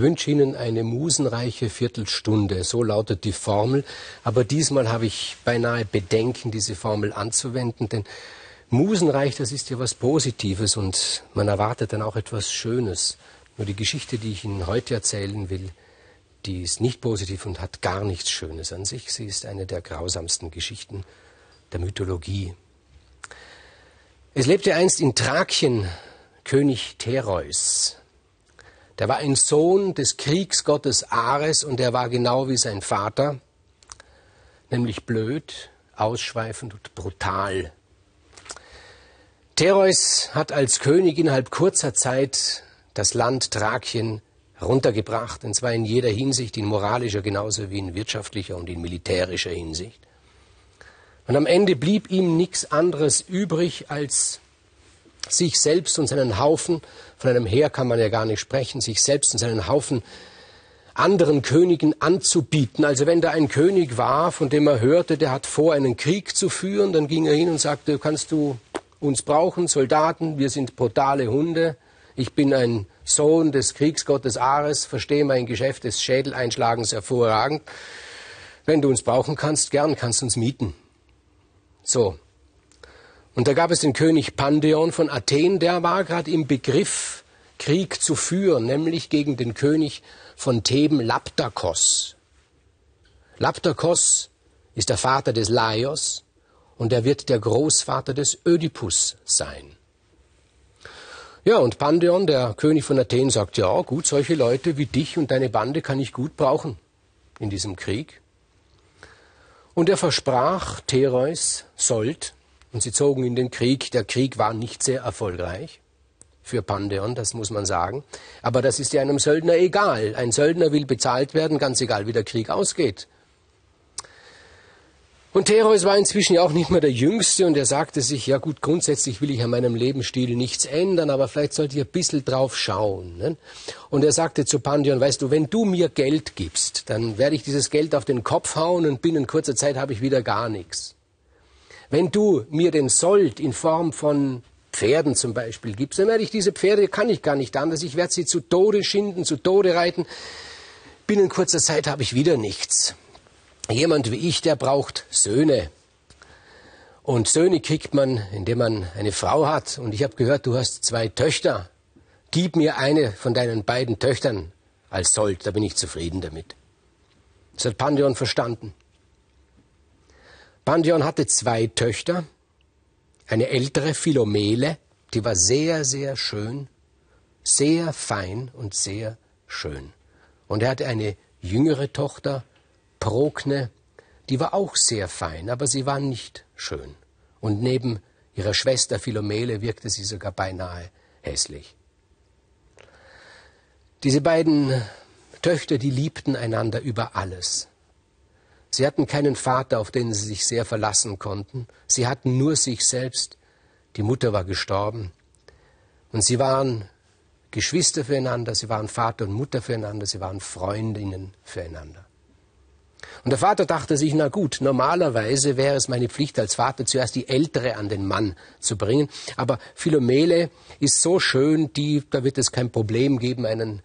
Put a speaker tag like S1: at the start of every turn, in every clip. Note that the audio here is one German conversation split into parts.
S1: Ich wünsche Ihnen eine musenreiche Viertelstunde, so lautet die Formel, aber diesmal habe ich beinahe Bedenken, diese Formel anzuwenden, denn musenreich, das ist ja was Positives und man erwartet dann auch etwas Schönes. Nur die Geschichte, die ich Ihnen heute erzählen will, die ist nicht positiv und hat gar nichts Schönes an sich. Sie ist eine der grausamsten Geschichten der Mythologie. Es lebte einst in Thrakien König Thereus. Der war ein Sohn des Kriegsgottes Ares und er war genau wie sein Vater, nämlich blöd, ausschweifend und brutal. Thereus hat als König innerhalb kurzer Zeit das Land Thrakien runtergebracht, und zwar in jeder Hinsicht, in moralischer genauso wie in wirtschaftlicher und in militärischer Hinsicht. Und am Ende blieb ihm nichts anderes übrig, als sich selbst und seinen Haufen, von einem Heer kann man ja gar nicht sprechen, sich selbst und seinen Haufen anderen Königen anzubieten. Also wenn da ein König war, von dem er hörte, der hat vor, einen Krieg zu führen, dann ging er hin und sagte, kannst du uns brauchen, Soldaten, wir sind brutale Hunde, ich bin ein Sohn des Kriegsgottes Ares, verstehe mein Geschäft des Schädeleinschlagens hervorragend. Wenn du uns brauchen kannst, gern kannst du uns mieten. So. Und da gab es den König Pandeon von Athen, der war gerade im Begriff, Krieg zu führen, nämlich gegen den König von Theben Laptakos. Laptakos ist der Vater des Laios und er wird der Großvater des Ödipus sein. Ja, und Pandeon, der König von Athen, sagt, ja, gut, solche Leute wie dich und deine Bande kann ich gut brauchen in diesem Krieg. Und er versprach Thereus Sold, und sie zogen in den Krieg. Der Krieg war nicht sehr erfolgreich für Pandeon, das muss man sagen. Aber das ist ja einem Söldner egal. Ein Söldner will bezahlt werden, ganz egal, wie der Krieg ausgeht. Und Thereus war inzwischen ja auch nicht mehr der Jüngste und er sagte sich, ja gut, grundsätzlich will ich an meinem Lebensstil nichts ändern, aber vielleicht sollte ich ein bisschen drauf schauen. Ne? Und er sagte zu Pandion, weißt du, wenn du mir Geld gibst, dann werde ich dieses Geld auf den Kopf hauen und binnen kurzer Zeit habe ich wieder gar nichts. Wenn du mir den Sold in Form von Pferden zum Beispiel gibst, dann werde ich diese Pferde, kann ich gar nicht anders, ich werde sie zu Tode schinden, zu Tode reiten. Binnen kurzer Zeit habe ich wieder nichts. Jemand wie ich, der braucht Söhne. Und Söhne kriegt man, indem man eine Frau hat. Und ich habe gehört, du hast zwei Töchter. Gib mir eine von deinen beiden Töchtern als Sold, da bin ich zufrieden damit. Das hat Pandion verstanden. Pandion hatte zwei Töchter. Eine ältere, Philomele, die war sehr, sehr schön, sehr fein und sehr schön. Und er hatte eine jüngere Tochter, Prokne, die war auch sehr fein, aber sie war nicht schön. Und neben ihrer Schwester Philomele wirkte sie sogar beinahe hässlich. Diese beiden Töchter, die liebten einander über alles. Sie hatten keinen Vater, auf den sie sich sehr verlassen konnten. Sie hatten nur sich selbst. Die Mutter war gestorben. Und sie waren Geschwister füreinander, sie waren Vater und Mutter füreinander, sie waren Freundinnen füreinander. Und der Vater dachte sich, na gut, normalerweise wäre es meine Pflicht als Vater, zuerst die Ältere an den Mann zu bringen. Aber Philomele ist so schön, die, da wird es kein Problem geben, einen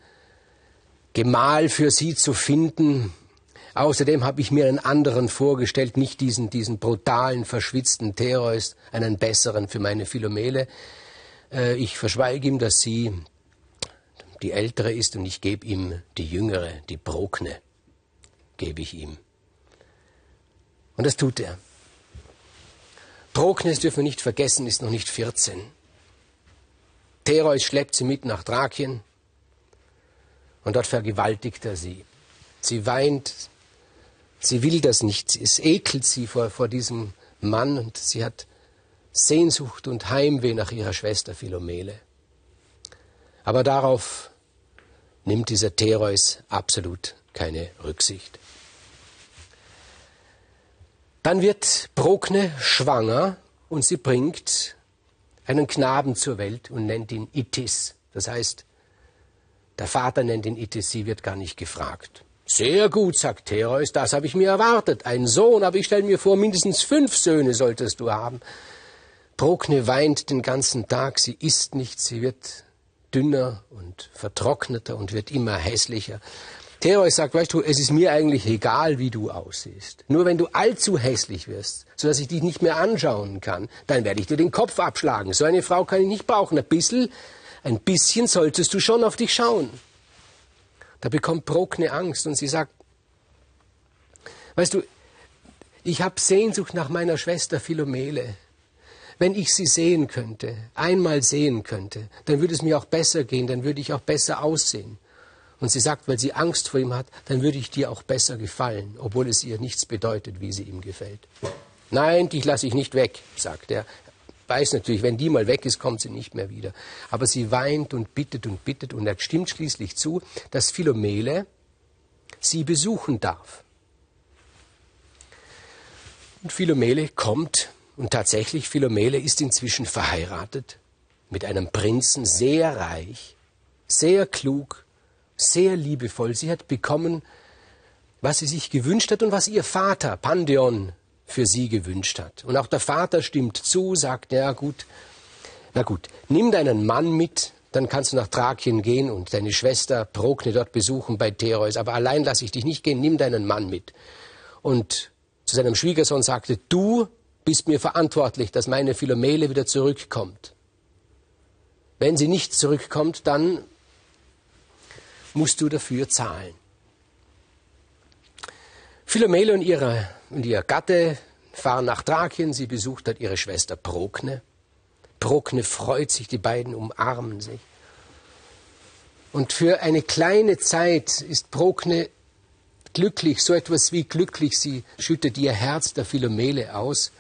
S1: Gemahl für sie zu finden. Außerdem habe ich mir einen anderen vorgestellt, nicht diesen, diesen brutalen, verschwitzten Thereus, einen besseren für meine Philomele. Äh, ich verschweige ihm, dass sie die Ältere ist und ich gebe ihm die Jüngere, die Prokne gebe ich ihm. Und das tut er. Proknes dürfen wir nicht vergessen, ist noch nicht 14. Thereus schleppt sie mit nach Thrakien und dort vergewaltigt er sie. Sie weint, sie will das nicht, es ekelt sie vor, vor diesem Mann und sie hat Sehnsucht und Heimweh nach ihrer Schwester Philomele. Aber darauf nimmt dieser Thereus absolut keine Rücksicht. Dann wird Prokne schwanger und sie bringt einen Knaben zur Welt und nennt ihn Itis. Das heißt, der Vater nennt ihn Itis, sie wird gar nicht gefragt. Sehr gut, sagt Thereus, das habe ich mir erwartet. Ein Sohn, aber ich stelle mir vor, mindestens fünf Söhne solltest du haben. Prokne weint den ganzen Tag, sie isst nicht, sie wird dünner und vertrockneter und wird immer hässlicher. Thereus sagt, weißt du, es ist mir eigentlich egal, wie du aussiehst. Nur wenn du allzu hässlich wirst, sodass ich dich nicht mehr anschauen kann, dann werde ich dir den Kopf abschlagen. So eine Frau kann ich nicht brauchen. Ein bisschen, ein bisschen solltest du schon auf dich schauen. Da bekommt Prokne Angst und sie sagt, weißt du, ich habe Sehnsucht nach meiner Schwester Philomele. Wenn ich sie sehen könnte, einmal sehen könnte, dann würde es mir auch besser gehen, dann würde ich auch besser aussehen. Und sie sagt, weil sie Angst vor ihm hat, dann würde ich dir auch besser gefallen, obwohl es ihr nichts bedeutet, wie sie ihm gefällt. Nein, dich lasse ich nicht weg, sagt er. Weiß natürlich, wenn die mal weg ist, kommt sie nicht mehr wieder. Aber sie weint und bittet und bittet und er stimmt schließlich zu, dass Philomele sie besuchen darf. Und Philomele kommt und tatsächlich, Philomele ist inzwischen verheiratet mit einem Prinzen, sehr reich, sehr klug, sehr liebevoll. Sie hat bekommen, was sie sich gewünscht hat und was ihr Vater Pandion für sie gewünscht hat. Und auch der Vater stimmt zu, sagt, ja gut, na gut, nimm deinen Mann mit, dann kannst du nach Thrakien gehen und deine Schwester Prokne dort besuchen bei Thereus. Aber allein lasse ich dich nicht gehen, nimm deinen Mann mit. Und zu seinem Schwiegersohn sagte, du bist mir verantwortlich, dass meine Philomele wieder zurückkommt. Wenn sie nicht zurückkommt, dann musst du dafür zahlen. Philomele und, ihre, und ihr Gatte fahren nach Thrakien, sie besucht dort ihre Schwester Prokne. Prokne freut sich, die beiden umarmen sich. Und für eine kleine Zeit ist Prokne glücklich, so etwas wie glücklich, sie schüttet ihr Herz der Philomele aus.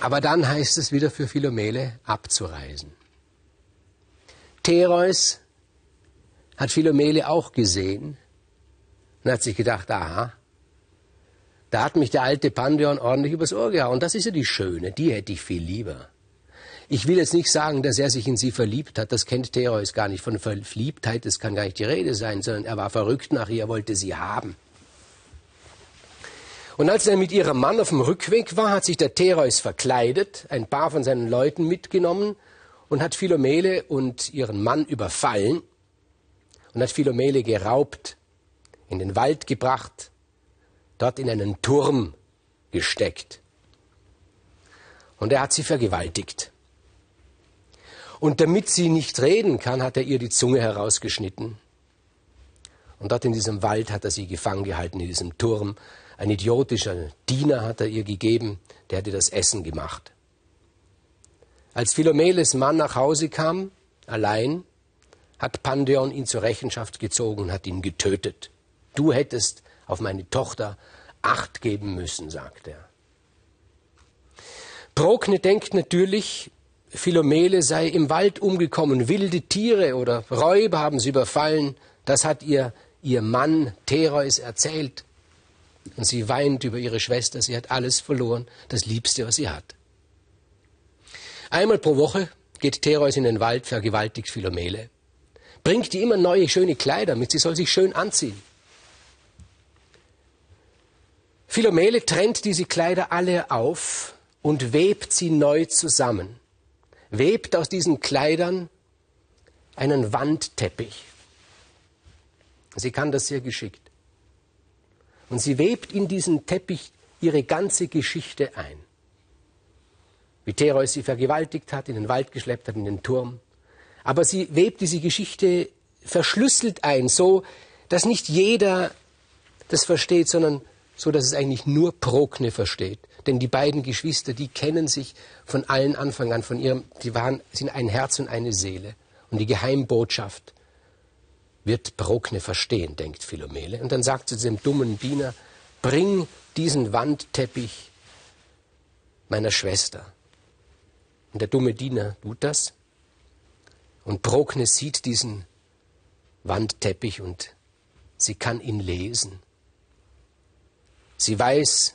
S1: Aber dann heißt es wieder für Philomele abzureisen. Thereus hat Philomele auch gesehen und hat sich gedacht, aha, da hat mich der alte Pandion ordentlich übers Ohr gehauen. Das ist ja die Schöne, die hätte ich viel lieber. Ich will jetzt nicht sagen, dass er sich in sie verliebt hat, das kennt Thereus gar nicht. Von Verliebtheit, das kann gar nicht die Rede sein, sondern er war verrückt nach ihr, wollte sie haben. Und als er mit ihrem Mann auf dem Rückweg war, hat sich der Thereus verkleidet, ein paar von seinen Leuten mitgenommen und hat Philomele und ihren Mann überfallen und hat Philomele geraubt, in den Wald gebracht, dort in einen Turm gesteckt. Und er hat sie vergewaltigt. Und damit sie nicht reden kann, hat er ihr die Zunge herausgeschnitten. Und dort in diesem Wald hat er sie gefangen gehalten, in diesem Turm. Ein idiotischer Diener hat er ihr gegeben, der hat ihr das Essen gemacht. Als Philomeles Mann nach Hause kam, allein, hat Pandion ihn zur Rechenschaft gezogen und hat ihn getötet. Du hättest auf meine Tochter Acht geben müssen, sagt er. Prokne denkt natürlich, Philomele sei im Wald umgekommen, wilde Tiere oder Räuber haben sie überfallen. Das hat ihr ihr Mann Thereus erzählt. Und sie weint über ihre Schwester, sie hat alles verloren, das Liebste, was sie hat. Einmal pro Woche geht Thereus in den Wald, vergewaltigt Philomele bringt ihr immer neue, schöne Kleider mit, sie soll sich schön anziehen. Philomele trennt diese Kleider alle auf und webt sie neu zusammen. Webt aus diesen Kleidern einen Wandteppich. Sie kann das sehr geschickt. Und sie webt in diesen Teppich ihre ganze Geschichte ein. Wie Thereus sie vergewaltigt hat, in den Wald geschleppt hat, in den Turm, aber sie webt diese Geschichte verschlüsselt ein, so dass nicht jeder das versteht, sondern so, dass es eigentlich nur Prokne versteht. Denn die beiden Geschwister, die kennen sich von allen Anfang an, von ihrem, die waren, sind ein Herz und eine Seele. Und die Geheimbotschaft wird Prokne verstehen, denkt Philomele. Und dann sagt sie dem dummen Diener, bring diesen Wandteppich meiner Schwester. Und der dumme Diener tut das. Und Prokne sieht diesen Wandteppich und sie kann ihn lesen. Sie weiß,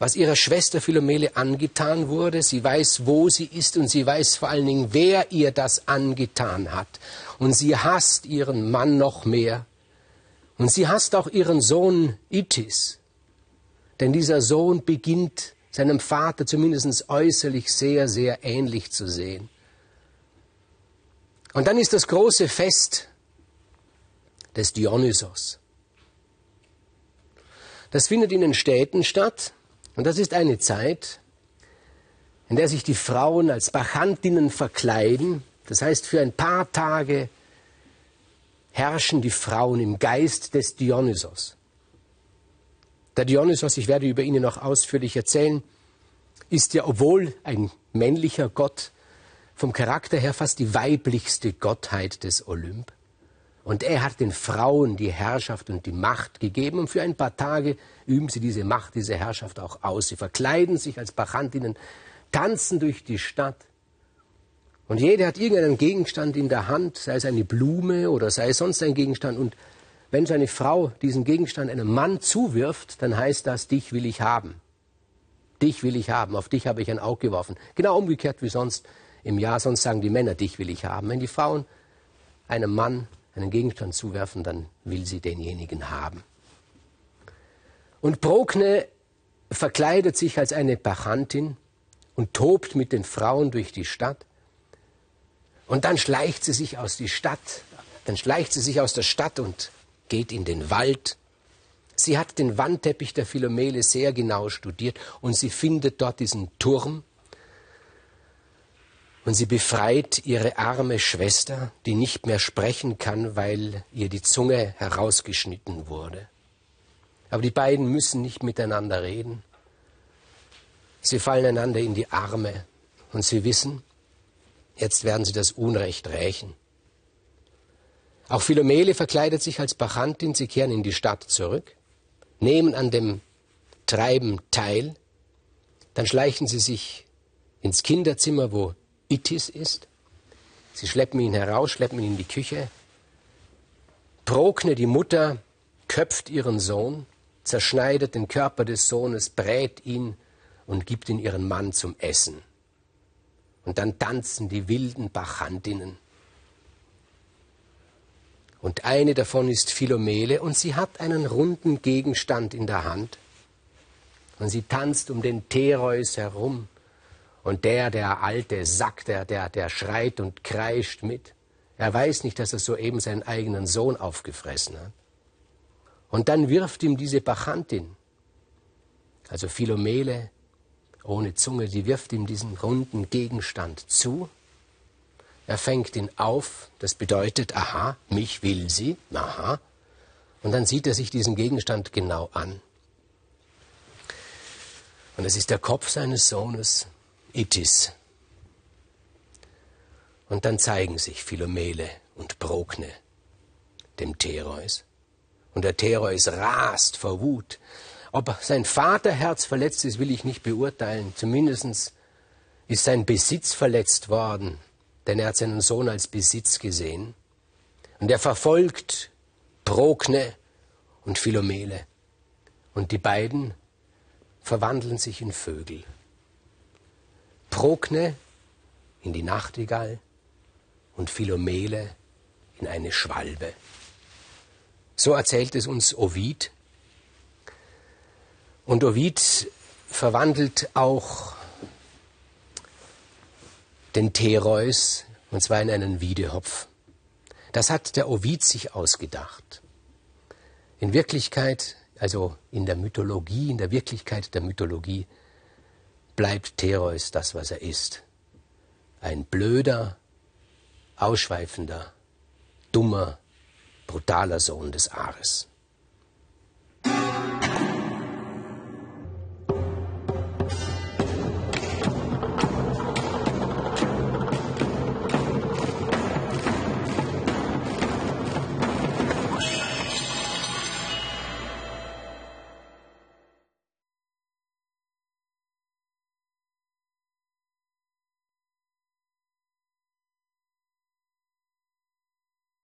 S1: was ihrer Schwester Philomele angetan wurde. Sie weiß, wo sie ist und sie weiß vor allen Dingen, wer ihr das angetan hat. Und sie hasst ihren Mann noch mehr. Und sie hasst auch ihren Sohn Itis. Denn dieser Sohn beginnt seinem Vater zumindest äußerlich sehr, sehr ähnlich zu sehen. Und dann ist das große Fest des Dionysos. Das findet in den Städten statt und das ist eine Zeit, in der sich die Frauen als Bachantinnen verkleiden. Das heißt, für ein paar Tage herrschen die Frauen im Geist des Dionysos. Der Dionysos, ich werde über ihn noch ausführlich erzählen, ist ja, obwohl ein männlicher Gott, vom Charakter her fast die weiblichste Gottheit des Olymp. Und er hat den Frauen die Herrschaft und die Macht gegeben und für ein paar Tage üben sie diese Macht, diese Herrschaft auch aus. Sie verkleiden sich als Bachantinnen, tanzen durch die Stadt. Und jeder hat irgendeinen Gegenstand in der Hand, sei es eine Blume oder sei es sonst ein Gegenstand. Und wenn seine Frau diesen Gegenstand einem Mann zuwirft, dann heißt das, dich will ich haben. Dich will ich haben, auf dich habe ich ein Auge geworfen. Genau umgekehrt wie sonst im Jahr, sonst sagen die Männer, dich will ich haben. Wenn die Frauen einem Mann einen Gegenstand zuwerfen, dann will sie denjenigen haben. Und Prokne verkleidet sich als eine Bachantin und tobt mit den Frauen durch die Stadt. Und dann schleicht sie sich aus die Stadt, dann schleicht sie sich aus der Stadt und geht in den Wald. Sie hat den Wandteppich der Philomele sehr genau studiert und sie findet dort diesen Turm, und sie befreit ihre arme Schwester, die nicht mehr sprechen kann, weil ihr die Zunge herausgeschnitten wurde. Aber die beiden müssen nicht miteinander reden. Sie fallen einander in die Arme und sie wissen, jetzt werden sie das Unrecht rächen. Auch Philomele verkleidet sich als Bachantin, sie kehren in die Stadt zurück, nehmen an dem Treiben teil, dann schleichen sie sich ins Kinderzimmer, wo Itis ist. Sie schleppen ihn heraus, schleppen ihn in die Küche. Prokne, die Mutter, köpft ihren Sohn, zerschneidet den Körper des Sohnes, brät ihn und gibt ihn ihren Mann zum Essen. Und dann tanzen die wilden Bachantinnen. Und eine davon ist Philomele und sie hat einen runden Gegenstand in der Hand. Und sie tanzt um den Thereus herum und der, der alte Sack, der, der, der schreit und kreischt mit. Er weiß nicht, dass er soeben seinen eigenen Sohn aufgefressen hat. Und dann wirft ihm diese Bachantin, also Philomele, ohne Zunge, die wirft ihm diesen runden Gegenstand zu. Er fängt ihn auf, das bedeutet, aha, mich will sie, aha. Und dann sieht er sich diesen Gegenstand genau an. Und es ist der Kopf seines Sohnes, Itis. Und dann zeigen sich Philomele und Prokne dem Thereus. Und der Thereus rast vor Wut. Ob sein Vaterherz verletzt ist, will ich nicht beurteilen. Zumindest ist sein Besitz verletzt worden, denn er hat seinen Sohn als Besitz gesehen. Und er verfolgt Prokne und Philomele. Und die beiden verwandeln sich in Vögel. Prokne in die Nachtigall und Philomele in eine Schwalbe. So erzählt es uns Ovid. Und Ovid verwandelt auch den Thereus, und zwar in einen Wiedehopf. Das hat der Ovid sich ausgedacht. In Wirklichkeit, also in der Mythologie, in der Wirklichkeit der Mythologie, bleibt Thereus das, was er ist. Ein blöder, ausschweifender, dummer, brutaler Sohn des Ares.